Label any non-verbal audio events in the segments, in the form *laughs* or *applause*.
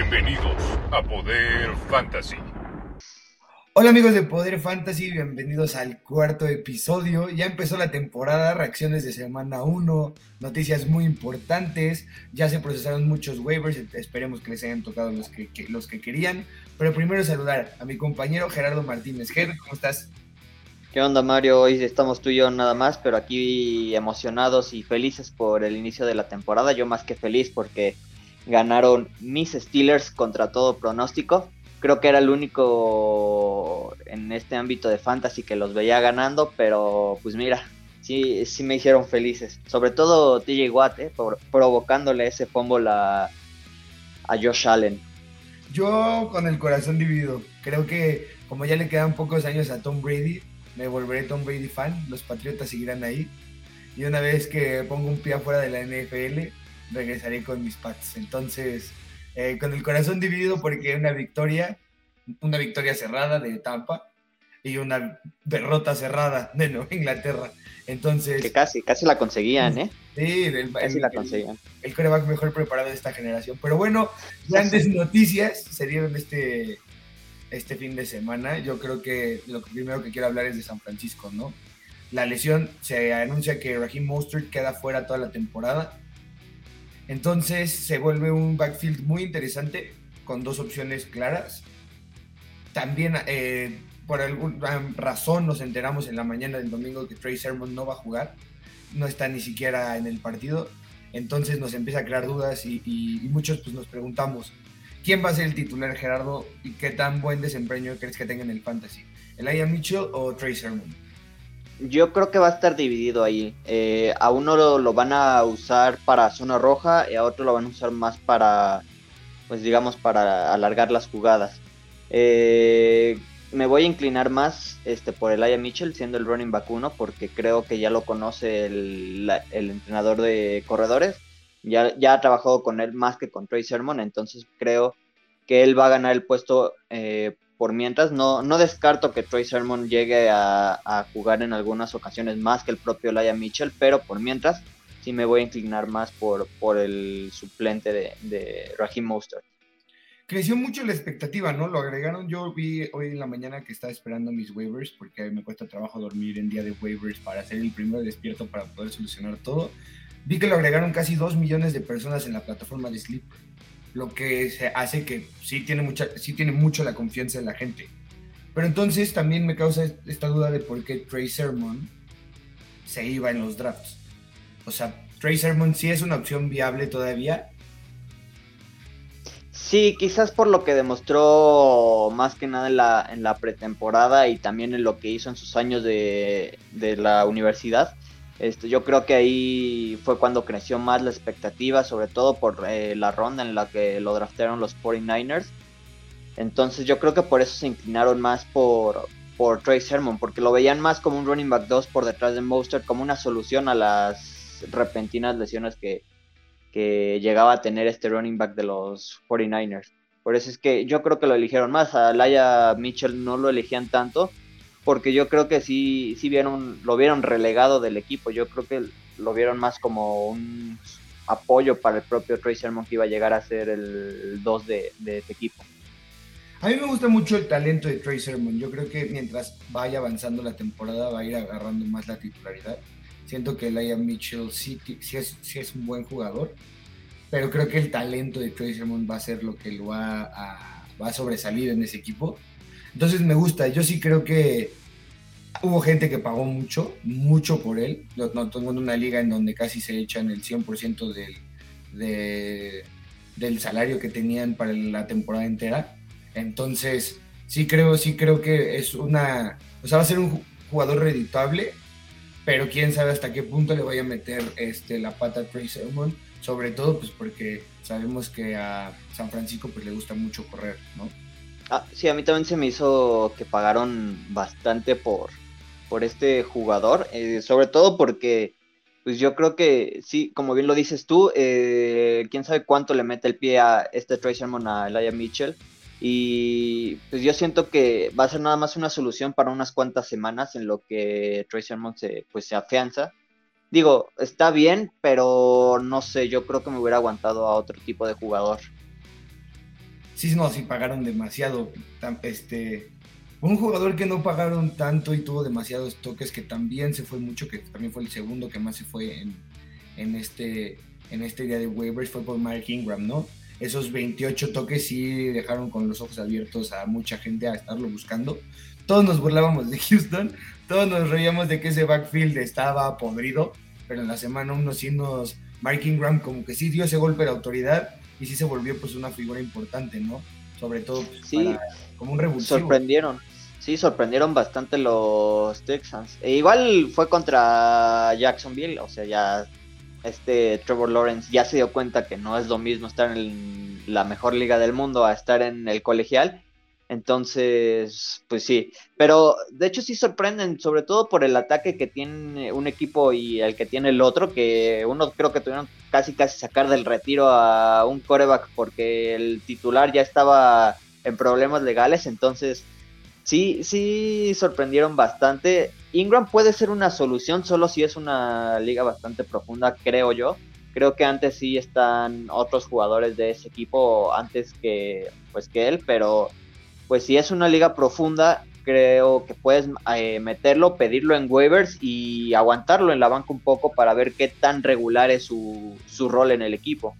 Bienvenidos a Poder Fantasy. Hola amigos de Poder Fantasy, bienvenidos al cuarto episodio. Ya empezó la temporada, reacciones de semana 1, noticias muy importantes. Ya se procesaron muchos waivers, esperemos que les hayan tocado los que, los que querían. Pero primero saludar a mi compañero Gerardo Martínez. Ger, ¿cómo estás? ¿Qué onda Mario? Hoy estamos tú y yo nada más, pero aquí emocionados y felices por el inicio de la temporada. Yo más que feliz porque ganaron mis Steelers contra todo pronóstico. Creo que era el único en este ámbito de fantasy que los veía ganando, pero pues mira, sí, sí me hicieron felices. Sobre todo TJ Watt, eh, provocándole ese fumble a, a Josh Allen. Yo con el corazón dividido. Creo que como ya le quedan pocos años a Tom Brady, me volveré Tom Brady fan, los Patriotas seguirán ahí. Y una vez que pongo un pie afuera de la NFL, regresaré con mis Pats. Entonces, eh, con el corazón dividido porque una victoria, una victoria cerrada de Tampa y una derrota cerrada de Nueva Inglaterra. Entonces... Que casi, casi la conseguían, ¿eh? Sí, el, casi la conseguían. El, coreback mejor preparado de esta generación. Pero bueno, grandes noticias se dieron este este fin de semana. Yo creo que lo primero que quiero hablar es de San Francisco, ¿no? La lesión se anuncia que Raheem Mostert queda fuera toda la temporada. Entonces se vuelve un backfield muy interesante con dos opciones claras. También eh, por alguna razón nos enteramos en la mañana del domingo que Trey Sermon no va a jugar, no está ni siquiera en el partido. Entonces nos empieza a crear dudas y, muchos pues nos preguntamos, ¿Quién va a ser el titular, Gerardo? ¿Y qué tan buen desempeño crees que tenga en el fantasy? ¿Elijah Mitchell o Trey Sermon? Yo creo que va a estar dividido ahí. Eh, a uno lo, van a usar para zona roja y a otro lo van a usar más para, pues digamos, para alargar las jugadas. Eh, me voy a inclinar más este, por Elijah Mitchell siendo el running back uno porque creo que ya lo conoce el entrenador de corredores ya, ya ha trabajado con él más que con Trey Sermon, entonces creo que él va a ganar el puesto eh, por mientras. No, no descarto que Trey Sermon llegue a, jugar en algunas ocasiones más que el propio Laia Mitchell, pero por mientras sí me voy a inclinar más por, por el suplente de, de Raheem Mostert. Creció mucho la expectativa, ¿no? Lo agregaron. Yo vi hoy en la mañana que estaba esperando mis waivers porque me cuesta trabajo dormir en día de waivers para ser el primero despierto para poder solucionar todo. Vi que lo agregaron casi 2 millones de personas en la plataforma de Sleep, lo que hace que sí tiene, mucha, sí tiene mucho la confianza en la gente. Pero entonces también me causa esta duda de por qué Trey Sermon se iba en los drafts. O sea, Trey Sermon sí es una opción viable todavía. Sí, quizás por lo que demostró más que nada en la, en la pretemporada y también en lo que hizo en sus años de, de la universidad este, yo creo que ahí fue cuando creció más la expectativa, sobre todo por eh, la ronda en la que lo draftearon los 49ers. Entonces yo creo que por eso se inclinaron más por, por Trey Sermon, porque lo veían más como un running back 2 por detrás de Monster, como una solución a las repentinas lesiones que, que llegaba a tener este running back de los 49ers. Por eso es que yo creo que lo eligieron más. A Laia Mitchell no lo elegían tanto porque yo creo que sí, sí vieron, lo vieron relegado del equipo. Yo creo que lo vieron más como un apoyo para el propio Trey Sermon que iba a llegar a ser el 2 de, de este equipo. A mí me gusta mucho el talento de Trey Sermon. Yo creo que mientras vaya avanzando la temporada va a ir agarrando más la titularidad. Siento que Liam Mitchell sí, sí, es, sí, es, un buen jugador, pero creo que el talento de Trey Sermon va a ser lo que lo va a, va a sobresalir en ese equipo. Entonces me gusta. Yo sí creo que hubo gente que pagó mucho, mucho por él. No, tengo una liga en donde casi se echan el 100% del, del salario que tenían para la temporada entera. Entonces, sí creo, sí creo que es una. O sea, va a ser un jugador reditable, pero quién sabe hasta qué punto le vaya a meter este, la pata a Trey Sermon. Sobre todo, pues porque sabemos que a San Francisco pues, le gusta mucho correr, ¿no? Ah, sí, a mí también se me hizo que pagaron bastante por, por este jugador, eh, sobre todo porque pues yo creo que sí, como bien lo dices tú, eh, quién sabe cuánto le mete el pie a este Trace Sermon a Elijah Mitchell. Y pues yo siento que va a ser nada más una solución para unas cuantas semanas en lo que Trace Sermon se, pues, se afianza. Digo, está bien, pero no sé, yo creo que me hubiera aguantado a otro tipo de jugador. sí, no, sí pagaron demasiado. Este, un jugador que no pagaron tanto y tuvo demasiados toques, que también se fue mucho, que también fue el segundo que más se fue en, en este, en este día de waivers, fue por Mark Ingram, ¿no? Esos 28 toques sí dejaron con los ojos abiertos a mucha gente a estarlo buscando. Todos nos burlábamos de *laughs* Houston, todos nos reíamos de que ese backfield estaba podrido, pero en la semana uno sí nos... Mark Ingram como que sí dio ese golpe de autoridad y sí se volvió pues una figura importante, ¿no? Sobre todo sí, como un revulsivo. Sorprendieron. Sí, sorprendieron bastante los Texans. E igual fue contra Jacksonville, o sea, ya este Trevor Lawrence ya se dio cuenta que no es lo mismo estar en la mejor liga del mundo a estar en el colegial. Entonces, pues sí, pero de hecho sí sorprenden, sobre todo por el ataque que tiene un equipo y el que tiene el otro, que uno creo que tuvieron casi casi sacar del retiro a un coreback porque el titular ya estaba en problemas legales, entonces sí, sí sorprendieron bastante. Ingram puede ser una solución solo si es una liga bastante profunda, creo yo. Creo que antes sí están otros jugadores de ese equipo antes que pues que él, pero pues si es una liga profunda, creo que puedes eh, meterlo, pedirlo en waivers y aguantarlo en la banca un poco para ver qué tan regular es su, su rol en el equipo.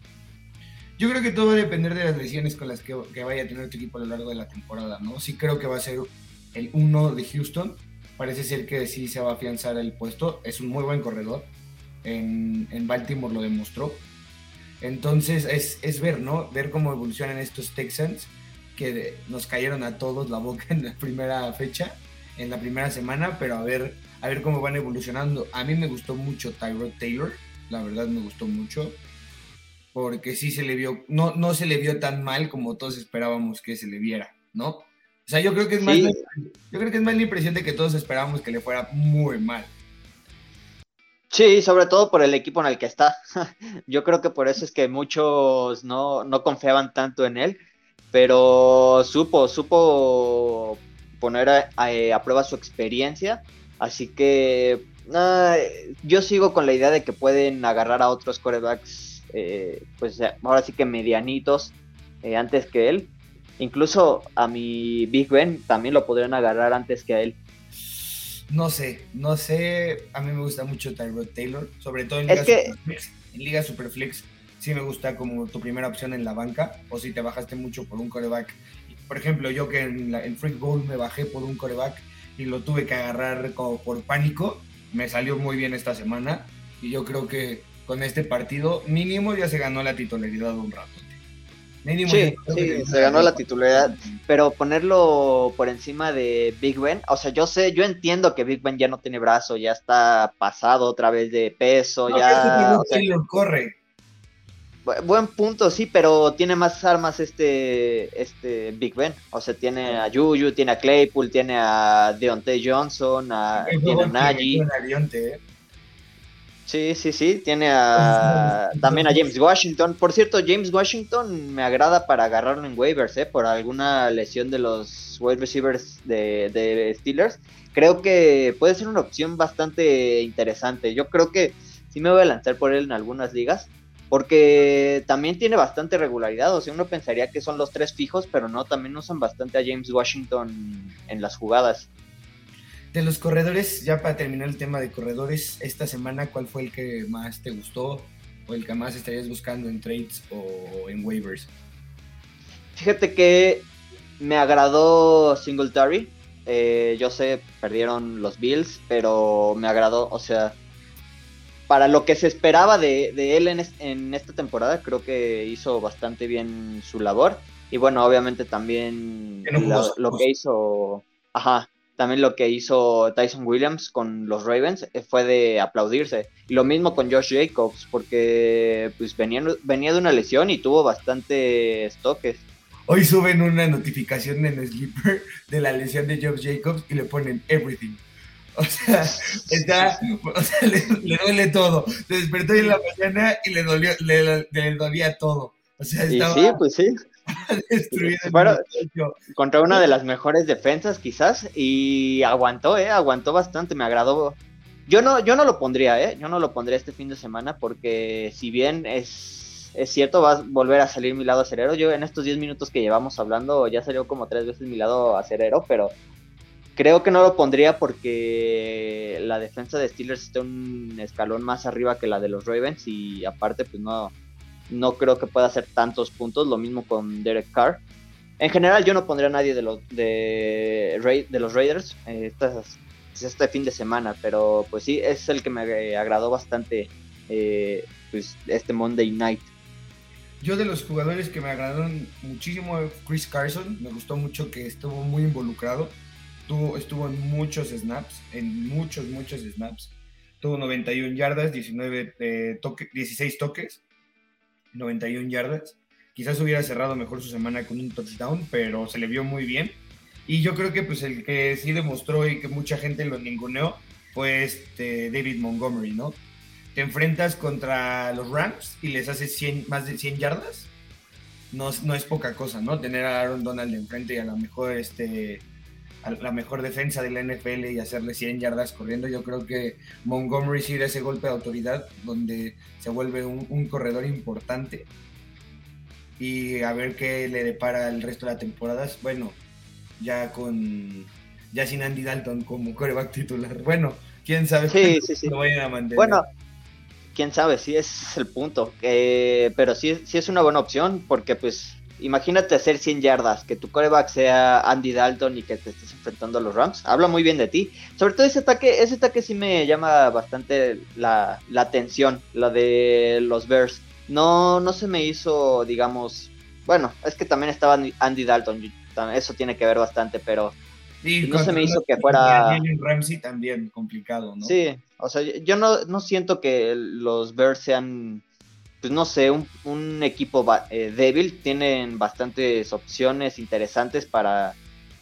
Yo creo que todo va a depender de las lesiones con las que, vaya a tener tu equipo a lo largo de la temporada, ¿no? Sí creo que va a ser el uno de Houston. Parece ser que sí se va a afianzar el puesto. Es un muy buen corredor. En, Baltimore lo demostró. Entonces es, es, ver, ¿no? Ver cómo evolucionan estos Texans que nos cayeron a todos la boca en la primera fecha, en la primera semana, pero a ver, a ver cómo van evolucionando. A mí me gustó mucho Tyrod Taylor, la verdad me gustó mucho porque sí se le vio, no, no se le vio tan mal como todos esperábamos que se le viera, ¿no? O sea, yo creo que es más, yo creo que es más la impresión de que todos esperábamos que le fuera muy mal. Sí, sobre todo por el equipo en el que está. *laughs* yo creo que por eso es que muchos no, confiaban tanto en él, pero supo, supo poner a, prueba su experiencia, así que yo sigo con la idea de que pueden agarrar a otros corebacks eh, pues ahora sí que medianitos eh, antes que él. Incluso a mi Big Ben también lo podrían agarrar antes que a él. No sé, no sé. A mí me gusta mucho Tyrod Taylor, sobre todo en Liga, Superflex, en Liga Superflex. Sí me gusta como tu primera opción en la banca, o si te bajaste mucho por un coreback. Por ejemplo, yo que en el Freak Bowl me bajé por un coreback y lo tuve que agarrar como por pánico, me salió muy bien esta semana y yo creo que con este partido, mínimo ya se ganó la titularidad un rato. Mínimo sí, sí, se ganó la titularidad, pero ponerlo por encima de Big Ben, o sea, yo sé, yo entiendo que Big Ben ya no tiene brazo, ya está pasado otra vez de peso, ya... O corre. Buen punto, sí, pero tiene más armas este, este Big Ben. O sea, tiene a Juju, tiene a Claypool, tiene a Deontay Johnson, a, tiene a Nagy. Sí, sí, sí, tiene a, también a James Washington. Por cierto, James Washington me agrada para agarrarlo en waivers, ¿eh? Por alguna lesión de los wide receivers de, de Steelers. Creo que puede ser una opción bastante interesante. Yo creo que sí me voy a lanzar por él en algunas ligas. Porque también tiene bastante regularidad. O sea, uno pensaría que son los tres fijos, pero no, también usan bastante a James Washington en las jugadas. De los corredores, ya para terminar el tema de corredores, esta semana, ¿cuál fue el que más te gustó o el que más estarías buscando en trades o en waivers? Fíjate que me agradó Singletary. Eh, yo sé, perdieron los Bills, pero me agradó, o sea, para lo que se esperaba de, él en, en, esta temporada, creo que hizo bastante bien su labor. Y bueno, obviamente también lo, que hizo, ajá, también lo que hizo Tyson Williams con los Ravens eh, fue de aplaudirse. Y lo mismo con Josh Jacobs, porque pues venía, venía de una lesión y tuvo bastantes toques. Hoy suben una notificación en Sleeper *laughs* de la lesión de Josh Jacobs y le ponen everything. O sea, *laughs* está, o sea le, duele todo. Se despertó en la mañana y le, dolió, le, dolía todo. O sea, estaba, sí, pues sí. *laughs* contra una de las mejores defensas quizás y aguantó, eh, aguantó bastante, me agradó. Yo no, yo no lo pondría, eh, yo no lo pondría este fin de semana porque si bien es es cierto, va a volver a salir mi lado acerero. Yo en estos 10 minutos que llevamos hablando ya salió como tres veces mi lado acerero, pero creo que no lo pondría porque la defensa de Steelers está un escalón más arriba que la de los Ravens y aparte pues no, no creo que pueda hacer tantos puntos, lo mismo con Derek Carr. En general yo no pondría a nadie de los, de, de los Raiders eh, este fin de semana, pero pues sí, es el que me agradó bastante eh, pues, este Monday Night. Yo de los jugadores que me agradaron muchísimo, Chris Carson, me gustó mucho que estuvo muy involucrado, Tuvo, estuvo en muchos snaps, en muchos, muchos snaps. Tuvo 91 yardas, 19 eh, toque, 16 toques, 91 yardas. Quizás hubiera cerrado mejor su semana con un touchdown, pero se le vio muy bien. Y yo creo que pues el que sí demostró y que mucha gente lo ninguneó fue este David Montgomery, ¿no? Te enfrentas contra los Rams y les haces 100, más de 100 yardas. No, no es poca cosa, ¿no? Tener a Aaron Donald enfrente y a lo mejor este la mejor defensa de la NFL y hacerle 100 yardas corriendo. Yo creo que Montgomery sí da ese golpe de autoridad donde se vuelve un, corredor importante. Y a ver qué le depara el resto de la temporada. Bueno, ya con ya sin Andy Dalton como coreback titular. Bueno, quién sabe sí, *laughs* sí, sí. Bueno, quién sabe, sí es el punto. Eh, pero sí, sí es una buena opción porque pues imagínate hacer 100 yardas, que tu coreback sea Andy Dalton y que te estés enfrentando a los Rams. Habla muy bien de ti. Sobre todo ese ataque, ese ataque sí me llama bastante la, atención, la de los Bears. No, no se me hizo, digamos, bueno, es que también estaba Andy Dalton, eso tiene que ver bastante, pero no se me hizo que fuera... Ramsey también complicado, ¿no? Sí, o sea, yo no, no siento que los Bears sean pues no sé, un, equipo eh, débil, tienen bastantes opciones interesantes para,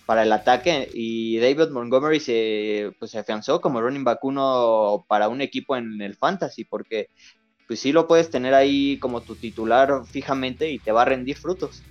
para el ataque y David Montgomery se, pues, se afianzó como running back uno para un equipo en el fantasy porque pues sí lo puedes tener ahí como tu titular fijamente y te va a rendir frutos.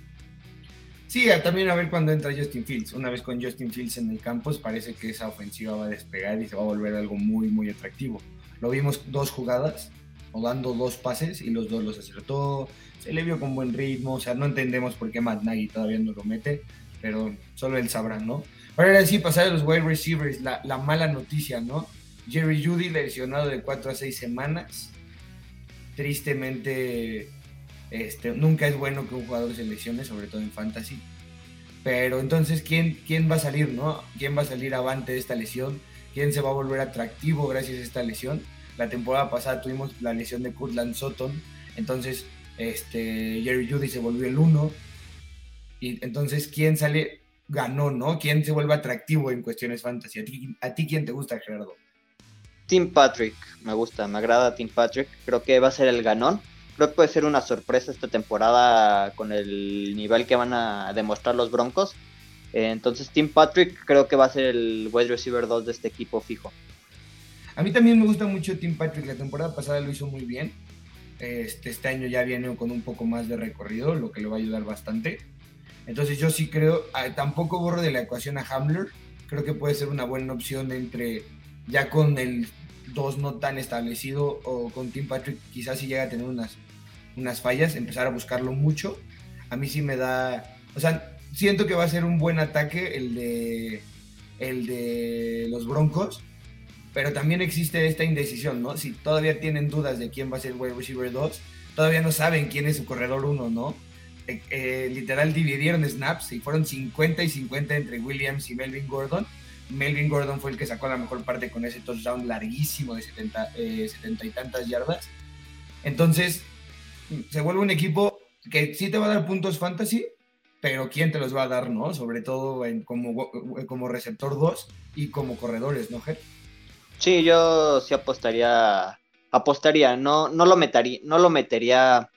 Sí, también a ver cuando entra Justin Fields. Una vez con Justin Fields en el campus, parece que esa ofensiva va a despegar y se va a volver algo muy, muy atractivo. Lo vimos dos jugadas, dando dos pases y los dos los acertó. Se le vio con buen ritmo, o sea, no entendemos por qué Matt Nagy todavía no lo mete, pero solo él sabrá, ¿no? Ahora sí, pasar a los wide receivers, la, la mala noticia, ¿no? Jerry Judy lesionado de 4 a 6 semanas. Tristemente, este, nunca es bueno que un jugador se lesione, sobre todo en fantasy. Pero entonces, ¿quién, ¿quién va a salir, no? ¿Quién va a salir avante de esta lesión? ¿Quién se va a volver atractivo gracias a esta lesión? La temporada pasada tuvimos la lesión de Kurtland Sutton, entonces este, Jerry Judy se volvió el uno. Y entonces, ¿quién sale? Ganó, ¿no? ¿Quién se vuelve atractivo en cuestiones fantasy? ¿A ti, ¿A ti quién te gusta, Gerardo? Tim Patrick, me gusta, me agrada Tim Patrick. Creo que va a ser el ganón. Creo que puede ser una sorpresa esta temporada con el nivel que van a demostrar los Broncos. Entonces, Tim Patrick creo que va a ser el wide receiver 2 de este equipo fijo. A mí también me gusta mucho Tim Patrick. La temporada pasada lo hizo muy bien. Este, este año ya viene con un poco más de recorrido, lo que le va a ayudar bastante. Entonces yo sí creo, ah, tampoco borro de la ecuación a Hamler. Creo que puede ser una buena opción entre ya con el 2 no tan establecido o con Tim Patrick quizás si llega a tener unas, unas fallas, empezar a buscarlo mucho. A mí sí me da, o sea, siento que va a ser un buen ataque el de, el de los Broncos pero también existe esta indecisión, ¿no? Si todavía tienen dudas de quién va a ser el wide receiver 2, todavía no saben quién es su corredor 1, ¿no? Eh, eh, literal dividieron snaps y fueron 50 y 50 entre Williams y Melvin Gordon. Melvin Gordon fue el que sacó la mejor parte con ese touchdown larguísimo de 70, eh, y tantas yardas. Entonces, se vuelve un equipo que sí te va a dar puntos fantasy, pero ¿quién te los va a dar, no? Sobre todo como, como receptor 2 y como corredores, ¿no, Ger? Sí, yo sí apostaría, apostaría, no, no lo metería, no lo metería.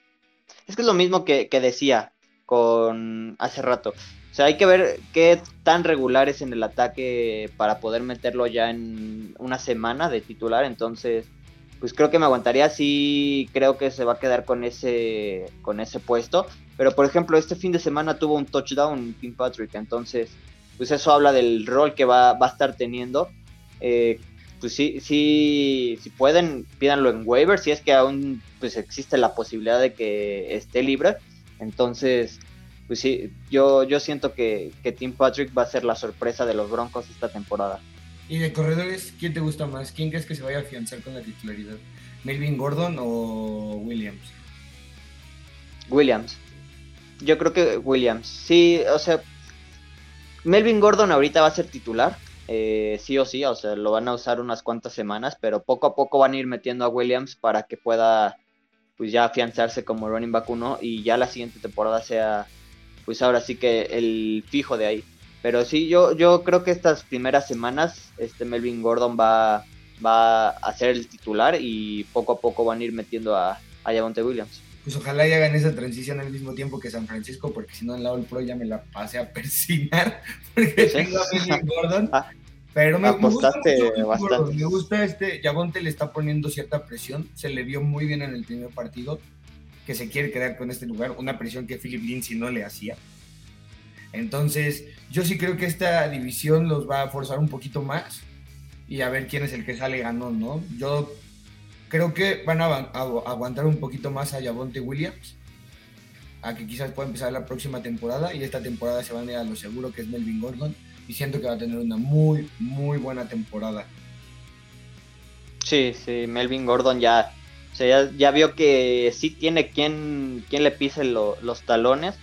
Es que es lo mismo que, decía con hace rato. O sea, hay que ver qué tan regular es en el ataque para poder meterlo ya en una semana de titular. Entonces, pues creo que me aguantaría. Sí, creo que se va a quedar con ese, con ese puesto. Pero por ejemplo, este fin de semana tuvo un touchdown Tim Patrick. Entonces, pues eso habla del rol que va, va a estar teniendo. Eh, pues sí, sí, si pueden, pídanlo en waiver, si es que aún pues existe la posibilidad de que esté libre. Entonces, pues sí, yo, yo siento que, que Tim Patrick va a ser la sorpresa de los Broncos esta temporada. Y de corredores, ¿quién te gusta más? ¿Quién crees que se vaya a afianzar con la titularidad? ¿Melvin Gordon o Williams? Williams. Yo creo que Williams. Sí, o sea, Melvin Gordon ahorita va a ser titular. Eh, sí o sí, o sea, lo van a usar unas cuantas semanas, pero poco a poco van a ir metiendo a Williams para que pueda pues ya afianzarse como running back uno y ya la siguiente temporada sea pues ahora sí que el fijo de ahí. Pero sí, yo, yo creo que estas primeras semanas este Melvin Gordon va, va a ser el titular y poco a poco van a ir metiendo a, a Javonte Williams. Pues ojalá y hagan esa transición al mismo tiempo que San Francisco, porque si no en la All Pro ya me la pasé a persinar, *laughs* porque tengo a Gordon. Ah, pero me, gusta, bastante. me gusta este, Javonte le está poniendo cierta presión, se le vio muy bien en el primer partido, que se quiere quedar con este lugar, una presión que Philip Lindsay no le hacía. Entonces, yo sí creo que esta división los va a forzar un poquito más y a ver quién es el que sale ganón, ¿no? Yo creo que van a, aguantar un poquito más a Javonte Williams, a que quizás pueda empezar la próxima temporada y esta temporada se van a ir a lo seguro que es Melvin Gordon y siento que va a tener una muy, muy buena temporada. Sí, sí, Melvin Gordon ya, ya, vio que sí tiene quien, quien le pise los talones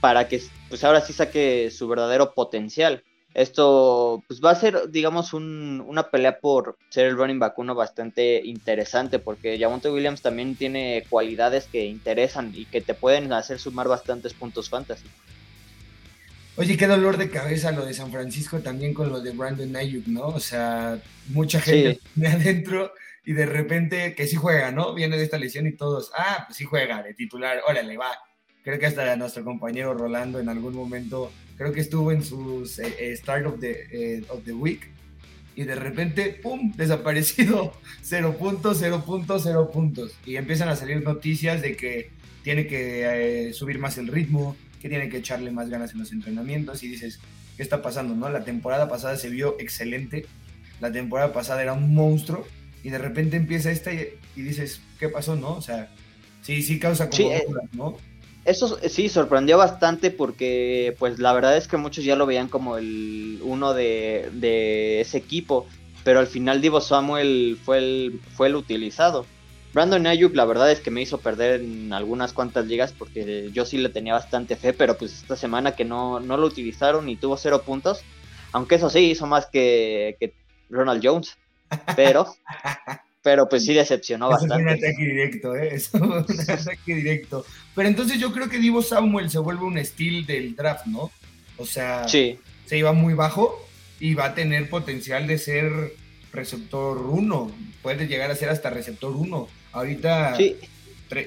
para que pues ahora sí saque su verdadero potencial. Esto pues va a ser, digamos, una pelea por ser el running back uno bastante interesante, porque Javonte Williams también tiene cualidades que interesan y que te pueden hacer sumar bastantes puntos fantasy. Oye, qué dolor de cabeza lo de San Francisco también con lo de Brandon Ayuk, ¿no? O sea, mucha gente *laughs* de adentro y de repente que sí juega, ¿no? Viene de esta lesión y todos, ah, pues sí juega de titular, órale, va creo que hasta nuestro compañero Rolando en algún momento, creo que estuvo en sus eh, eh, Start of the, eh, of the Week y de repente, ¡pum!, desaparecido, *laughs* cero puntos, cero puntos, cero puntos. Y empiezan a salir noticias de que tiene que subir más el ritmo, que tiene que echarle más ganas en los entrenamientos y dices, ¿qué está pasando? no La temporada pasada se vio excelente, la temporada pasada era un monstruo y de repente empieza esta y, dices, ¿qué pasó? ¿No? O sea, sí, sí causa como ¿no? Eso sí, sorprendió bastante porque pues la verdad es que muchos ya lo veían como el uno de, ese equipo, pero al final Divo Samuel fue el, fue el utilizado. Brandon Ayuk la verdad es que me hizo perder en algunas cuantas ligas porque yo sí le tenía bastante fe, pero pues esta semana que no, no lo utilizaron y tuvo cero puntos, aunque eso sí hizo más que, que Ronald Jones, pero *laughs* pero pues sí decepcionó bastante. Es un ataque directo, ¿eh? *laughs* Es un ataque directo. Pero entonces yo creo que Divo Samuel se vuelve un estilo del draft, ¿no? O sea, se iba muy bajo y va a tener potencial de ser receptor 1. Puede llegar a ser hasta receptor 1. Ahorita. Sí.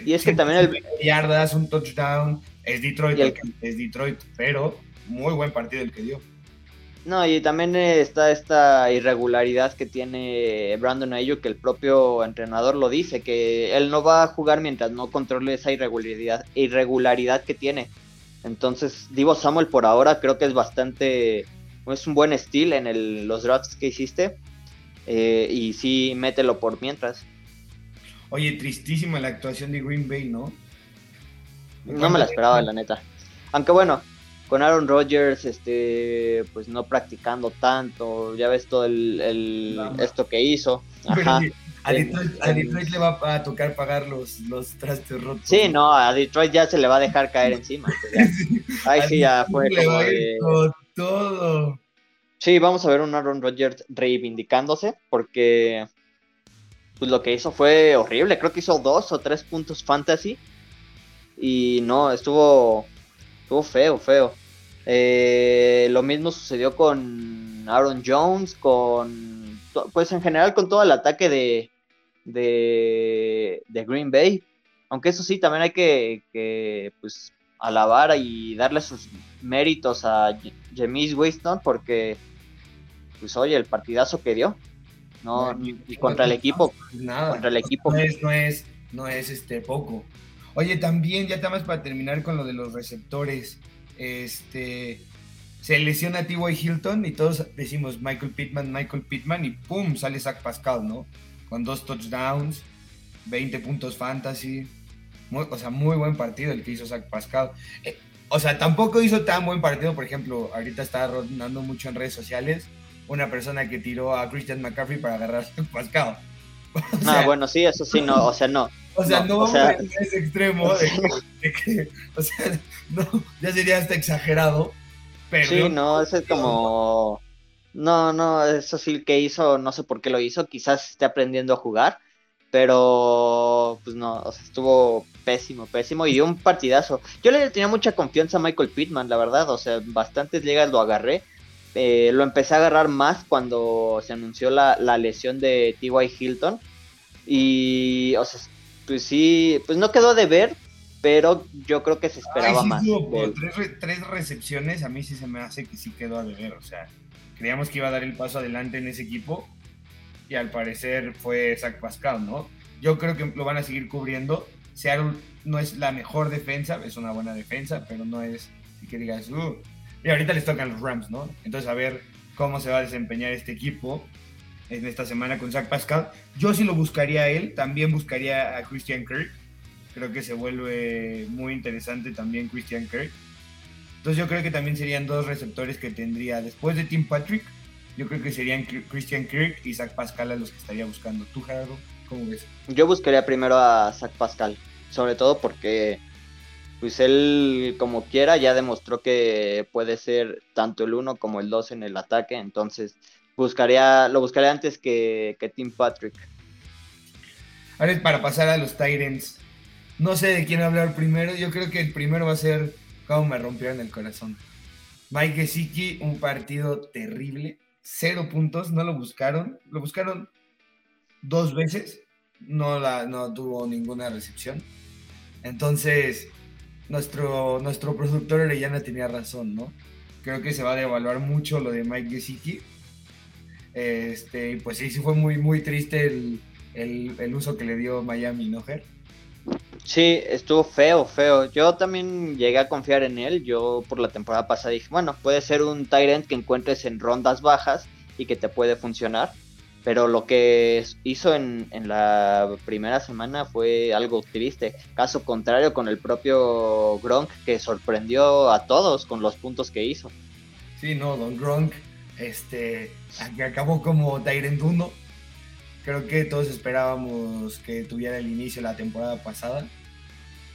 Y es que también el. Yardas, un touchdown. Es Detroit, es Detroit, pero muy buen partido el que dio. No, y también está esta irregularidad que tiene Brandon Ayuk, que el propio entrenador lo dice, que él no va a jugar mientras no controle esa irregularidad, irregularidad que tiene. Entonces, Divo Samuel por ahora creo que es bastante, es un buen estilo en los drafts que hiciste. Eh, y sí, mételo por mientras. Oye, tristísima la actuación de Green Bay, ¿no? No me la esperaba, la neta. Aunque bueno, con Aaron Rodgers, este, pues no practicando tanto, ya ves todo el, esto que hizo. Ajá. A Detroit, le va a tocar pagar los, los trastes rotos. Sí, no, a Detroit ya se le va a dejar caer encima. *laughs* Ahí sí ya fue como todo. Sí, vamos a ver un Aaron Rodgers reivindicándose porque pues lo que hizo fue horrible. Creo que hizo dos o tres puntos fantasy y no, estuvo, estuvo feo, feo. Eh, lo mismo sucedió con Aaron Jones, con pues en general con todo el ataque de, de, Green Bay. Aunque eso sí, también hay que, pues, alabar y darle sus méritos a James Winston porque, pues oye, el partidazo que dio. No, y contra el equipo. Nada. Contra el equipo. No es, no es, no es este poco. Oye, también, ya estamos para terminar con lo de los receptores. Este, se lesiona T.Y. Hilton y todos decimos Michael Pittman, Michael Pittman y ¡pum! sale Zach Pascal, ¿no? Con dos touchdowns, 20 puntos fantasy. o sea, muy buen partido el que hizo Zach Pascal. Eh, o sea, tampoco hizo tan buen partido, por ejemplo, ahorita está rondando mucho en redes sociales una persona que tiró a Christian McCaffrey para agarrar a Pascal. *laughs* ah, bueno, sí, eso sí, no, o sea, no. O sea, no, vamos a ese extremo de, que, o sea, no, ya sería hasta exagerado. Pero sí, no, eso es como. No, no, eso sí que hizo, no sé por qué lo hizo, quizás esté aprendiendo a jugar, pero pues no, o sea, estuvo pésimo, pésimo y un partidazo. Yo le tenía mucha confianza a Michael Pittman, la verdad, o sea, bastantes ligas lo agarré. Eh, lo empecé a agarrar más cuando se anunció la, la lesión de T.Y. Hilton. Y, o sea, pues sí, pues no quedó de ver, pero yo creo que se esperaba más. tres, recepciones, a mí sí se me hace que sí quedó a deber, o sea, creíamos que iba a dar el paso adelante en ese equipo y al parecer fue Zach Pascal, ¿no? Yo creo que lo van a seguir cubriendo. Seattle no es la mejor defensa, es una buena defensa, pero no es que digas, uh. Y ahorita les tocan los Rams, ¿no? Entonces a ver cómo se va a desempeñar este equipo en esta semana con Zach Pascal. Yo sí lo buscaría a él, también buscaría a Christian Kirk. Creo que se vuelve muy interesante también Christian Kirk. Entonces yo creo que también serían dos receptores que tendría después de Tim Patrick. Yo creo que serían Christian Kirk y Zach Pascal a los que estaría buscando. ¿Tú, Gerardo? ¿Cómo ves? Yo buscaría primero a Zach Pascal, sobre todo porque pues él como quiera ya demostró que puede ser tanto el uno como el dos en el ataque, entonces buscaría, lo buscaría antes que, que Tim Patrick. Ahora para pasar a los Titans. No sé de quién hablar primero. Yo creo que el primero va a ser cómo me rompieron el corazón. Mike Gesicki, un partido terrible. Cero puntos, no lo buscaron. Lo buscaron dos veces. No, la, no tuvo ninguna recepción. Entonces, nuestro, nuestro productor Orellana tenía razón, ¿no? Creo que se va a devaluar mucho lo de Mike Gesicki este, pues sí, sí fue muy, muy triste el, uso que le dio Miami, ¿no, Ger? Sí, estuvo feo, feo. Yo también llegué a confiar en él. Yo por la temporada pasada dije, bueno, puede ser un Tyrant que encuentres en rondas bajas y que te puede funcionar. Pero lo que hizo en, en, la primera semana fue algo triste. Caso contrario con el propio Gronk, que sorprendió a todos con los puntos que hizo. Sí, no, Don Gronk este, que acabó como Tyrant 1. Creo que todos esperábamos que tuviera el inicio la temporada pasada,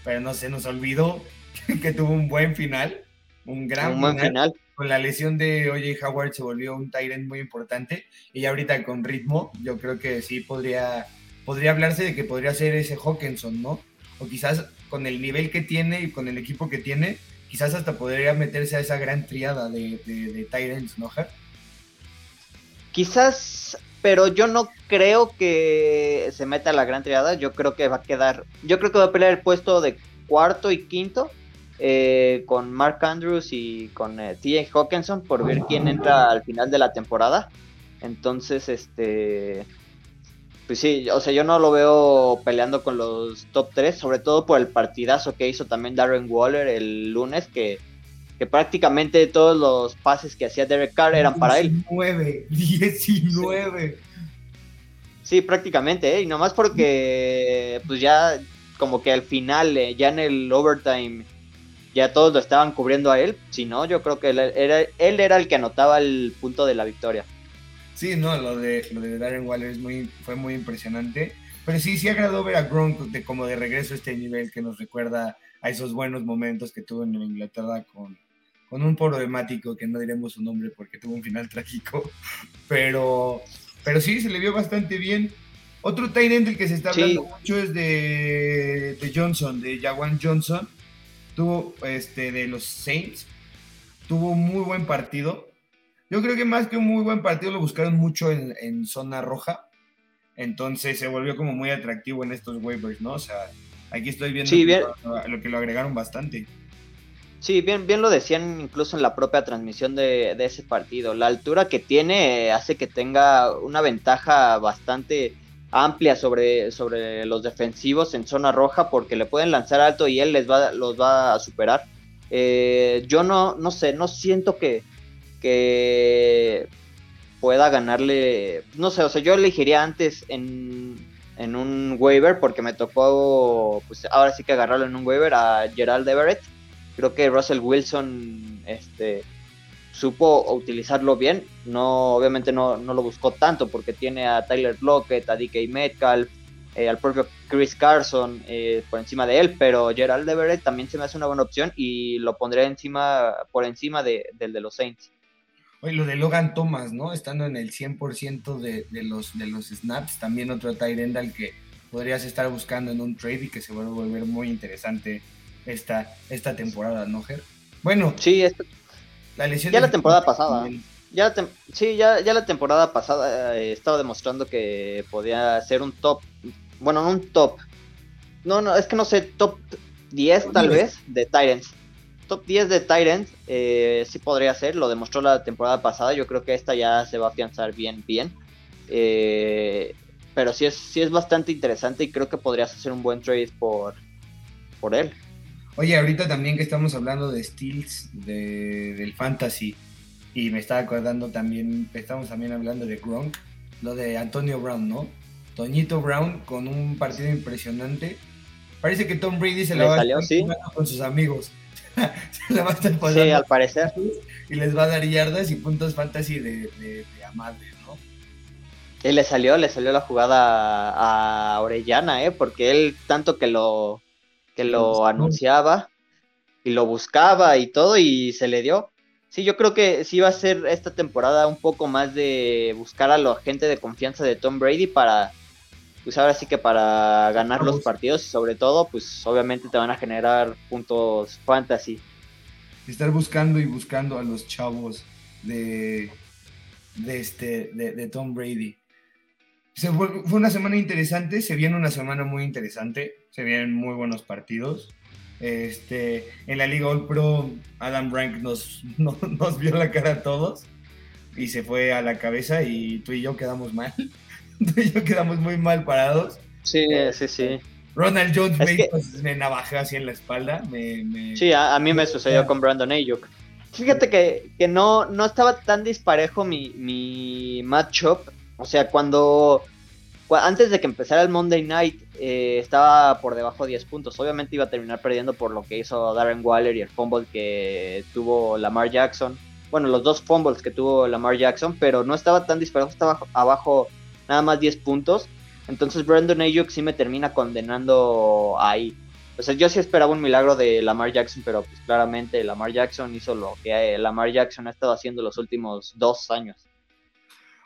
pero no se nos olvidó *laughs* que tuvo un buen final, un gran final, Con la lesión de OJ Howard se volvió un Tyrant muy importante y ahorita con ritmo, yo creo que sí podría, podría hablarse de que podría ser ese Hawkinson, ¿no? O quizás con el nivel que tiene y con el equipo que tiene, quizás hasta podría meterse a esa gran triada de, de, de Tyrants, ¿no, Quizás, pero yo no creo que se meta a la gran triada. Yo creo que va a quedar. Yo creo que va a pelear el puesto de cuarto y quinto. Eh, con Mark Andrews y con eh, T.J. Hawkinson por ver quién entra al final de la temporada. Entonces, este. Pues sí, o sea, yo no lo veo peleando con los top 3, sobre todo por el partidazo que hizo también Darren Waller el lunes, que que prácticamente todos los pases que hacía Derek Carr eran para él. 19, 19. *laughs* Sí, prácticamente, ¿eh? y nomás porque pues ya como que al final, eh, ya en el overtime, ya todos lo estaban cubriendo a él, si no, yo creo que él era, él era el que anotaba el punto de la victoria. Sí, no, lo de, lo de Darren Waller es muy, fue muy impresionante, pero sí, sí agradó ver a Gronk de, como de regreso a este nivel que nos recuerda a esos buenos momentos que tuvo en Inglaterra con, con un problemático que no diremos su nombre porque tuvo un final trágico, *laughs* pero, pero sí, se le vio bastante bien. Otro tight del que se está hablando mucho es de, de, Johnson, de Jawan Johnson. Tuvo este de los Saints. Tuvo un muy buen partido. Yo creo que más que un muy buen partido lo buscaron mucho en, zona roja. Entonces se volvió como muy atractivo en estos waivers, ¿no? O sea, aquí estoy viendo lo que lo agregaron bastante. Sí, bien, bien lo decían incluso en la propia transmisión de, ese partido. La altura que tiene hace que tenga una ventaja bastante amplia sobre, sobre los defensivos en zona roja porque le pueden lanzar alto y él les va, los va a superar. Eh, yo no, no sé, no siento que, que pueda ganarle, no sé, o sea, yo elegiría antes en, en un waiver porque me tocó, pues ahora sí que agarrarlo en un waiver a Gerald Everett. Creo que Russell Wilson este, supo utilizarlo bien. No, obviamente no, no lo buscó tanto porque tiene a Tyler Lockett, a DK Metcalf, eh, al propio Chris Carson eh, por encima de él, pero Gerald Everett también se me hace una buena opción y lo pondré encima, por encima de, del de los Saints. Oye, lo de Logan Thomas, ¿no? Estando en el 100% de, de, los, de los snaps, también otro tight end al que podrías estar buscando en un trade y que se va a volver muy interesante esta, esta temporada, ¿no, Ger? Bueno, sí, la lesión ya la temporada pasada. Ya sí, ya, ya la temporada pasada eh, estaba demostrando que podía ser un top, bueno, no un top, no, no, es que no sé, top 10 tal vez de Titans top 10 de Tyrant eh, sí podría ser, lo demostró la temporada pasada, yo creo que esta ya se va a afianzar bien, bien. Eh, pero sí es, sí es bastante interesante y creo que podrías hacer un buen trade por, por él. Oye, ahorita también que estamos hablando de steals de, del fantasy y me estaba acordando también, estamos también hablando de Gronk, lo de Antonio Brown, ¿no? Toñito Brown con un partido impresionante. Parece que Tom Brady se la va a ¿sí? con sus amigos. *laughs* se la va a estar Sí, al parecer. Y les va a dar yardas y puntos fantasy de, de, amable, ¿no? Y le salió, le salió la jugada a Orellana, ¿eh? Porque él tanto que lo, que lo anunciaba y lo buscaba y todo y se le dio. Sí, yo creo que sí va a ser esta temporada un poco más de buscar a la gente de confianza de Tom Brady para pues ahora sí que para ganar los partidos y sobre todo, pues obviamente te van a generar puntos fantasy. Estar buscando y buscando a los chavos de, de, este, de, Tom Brady. Fue, una semana interesante, se viene una semana muy interesante, se vienen muy buenos partidos. Este, en la Liga All Pro, Adam Rank nos, *laughs* nos, nos vio la cara a todos y se fue a la cabeza y tú y yo quedamos mal. *laughs* y yo quedamos muy mal parados. Sí, sí, sí. Ronald Jones pues, me, navajó así en la espalda. Sí, a, mí me sucedió con Brandon Ayuk. Fíjate que, que, no, no estaba tan disparejo mi, mi matchup. O sea, cuando, antes de que empezara el Monday Night eh, estaba por debajo de 10 puntos. Obviamente iba a terminar perdiendo por lo que hizo Darren Waller y el fumble que tuvo Lamar Jackson. Bueno, los dos fumbles que tuvo Lamar Jackson, pero no estaba tan disparejo, estaba abajo nada más 10 puntos. Entonces Brandon Ayuk sí me termina condenando ahí. O sea, yo sí esperaba un milagro de Lamar Jackson, pero pues claramente Lamar Jackson hizo lo que Lamar Jackson ha estado haciendo los últimos dos años.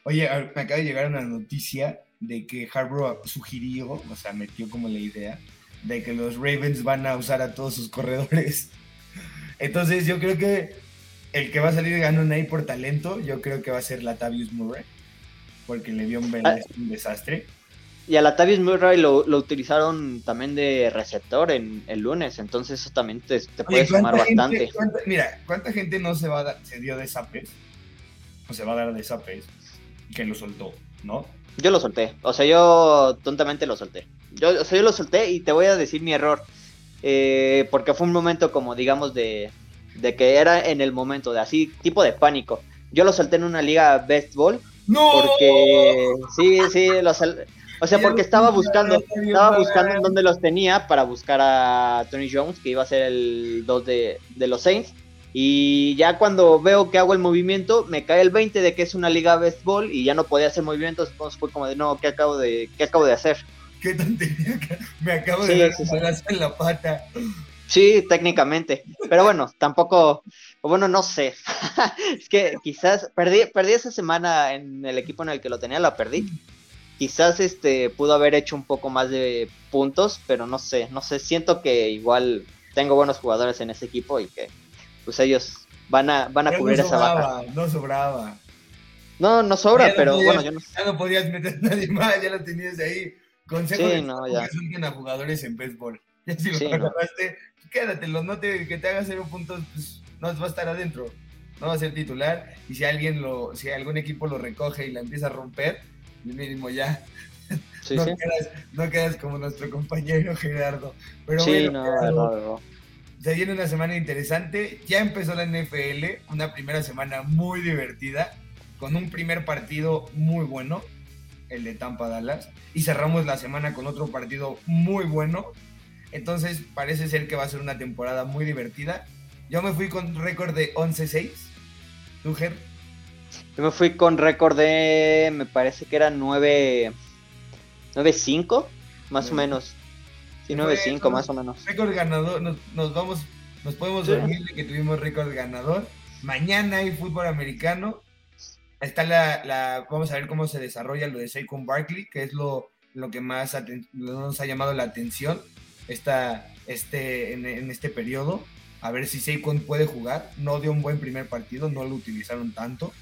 Oye, me acaba de llegar una noticia de que Harbaugh sugirió, o sea, metió como la idea, de que los Ravens van a usar a todos sus corredores. *laughs* Entonces yo creo que el que va a salir ganando ahí por talento, yo creo que va a ser Latavius Murray porque le dio un, ah. un desastre. Y a Latavius Murray lo, lo, utilizaron también de receptor en el lunes, entonces eso también te, puede sumar bastante. mira, ¿cuánta gente no se va a se dio de zapes? O se va a dar de zapes que lo soltó, ¿no? Yo lo solté, o sea, yo tontamente lo solté. Yo, o sea, yo lo solté y te voy a decir mi error. Eh, porque fue un momento como, digamos, de, de que era en el momento de así, tipo de pánico. Yo lo solté en una liga ball ¡No! Porque sí, sí, los, o sea, porque estaba buscando, estaba buscando en dónde los tenía para buscar a Tony Jones, que iba a ser el 2 de, los Saints. Y ya cuando veo que hago el movimiento, me cae el 20 de que es una liga baseball y ya no podía hacer movimientos, entonces fue como de, no, ¿qué acabo de, qué acabo de hacer? *laughs* Qué tontería, me acabo de dar en la pata. Sí, técnicamente. Pero bueno, tampoco, bueno, no sé. *laughs* es que quizás perdí, perdí esa semana en el equipo en el que lo tenía, la perdí. Quizás este pudo haber hecho un poco más de puntos, pero no sé, no sé, siento que igual tengo buenos jugadores en ese equipo y que pues ellos van a van a cubrir esa baja. No sobraba. No, no sobra, pero bueno, yo no Ya no podías meter a nadie más, ya lo tenías ahí. Consejo sí, no, ya. a jugadores en béisbol. *laughs* Ya si lo agarraste, quédatelo, no te, que te haga cero puntos, pues no va a estar adentro, no va a ser titular. Y si alguien lo, si algún equipo lo recoge y la empieza a romper, mínimo ya. *laughs* no, Quedas, no, Quedas, como nuestro compañero Gerardo. Pero sí, no, no, se viene una semana interesante. Ya empezó la NFL, una primera semana muy divertida, con un primer partido muy bueno, el de Tampa Dallas, y cerramos la semana con otro partido muy bueno. Entonces parece ser que va a ser una temporada muy divertida. Yo me fui con récord de 11-6. ¿Tú, Ger? Yo me fui con récord de, me parece que era 9, 9-5, más o menos. Sí, 9-5, más o menos. Récord ganador, nos, vamos, nos podemos dormir de que tuvimos récord ganador. Mañana hay fútbol americano. Está la, la, vamos a ver cómo se desarrolla lo de Saquon Barkley, que es lo, lo que más nos ha llamado la atención esta, este, en, en este periodo. A ver si Saquon puede jugar. No dio un buen primer partido, no lo utilizaron tanto.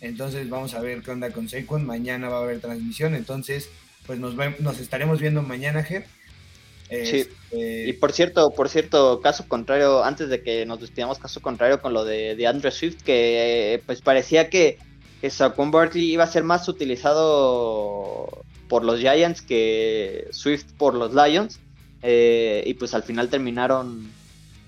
Entonces vamos a ver qué onda con Saquon. Mañana va a haber transmisión. Entonces, pues nos, nos estaremos viendo mañana, Ger. Sí. Este, y por cierto, por cierto, caso contrario, antes de que nos despidamos, caso contrario con lo de, de Andrew Swift, que pues parecía que, que Saquon Barkley iba a ser más utilizado por los Giants que Swift por los Lions. Eh, y pues al final terminaron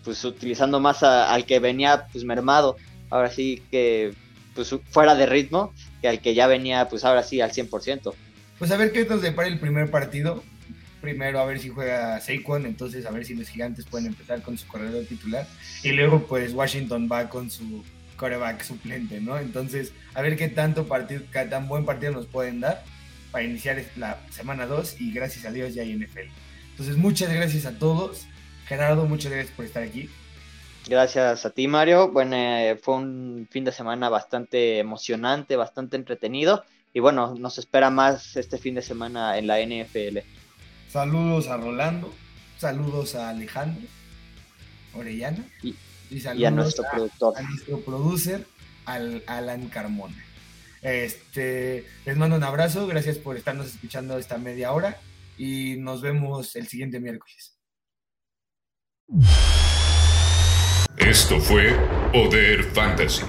pues utilizando más al que venía pues mermado. Ahora sí que pues fuera de ritmo que al que ya venía pues ahora sí al 100%. Pues a ver qué nos depara el primer partido. Primero a ver si juega Saquon, entonces a ver si los gigantes pueden empezar con su corredor titular. Y luego pues Washington va con su coreback suplente, ¿no? Entonces a ver qué tanto partido, qué tan buen partido nos pueden dar para iniciar la semana 2 y gracias a Dios ya hay NFL. Entonces muchas gracias a todos. Gerardo, muchas gracias por estar aquí. Gracias a ti, Mario. Bueno, eh, fue un fin de semana bastante emocionante, bastante entretenido. Y bueno, nos espera más este fin de semana en la NFL. Saludos a Rolando, saludos a Alejandro Orellana y, a nuestro productor. A nuestro producer, al Alan Carmona. Este, les mando un abrazo, gracias por estarnos escuchando esta media hora y nos vemos el siguiente miércoles. Esto fue Poder Fantasy.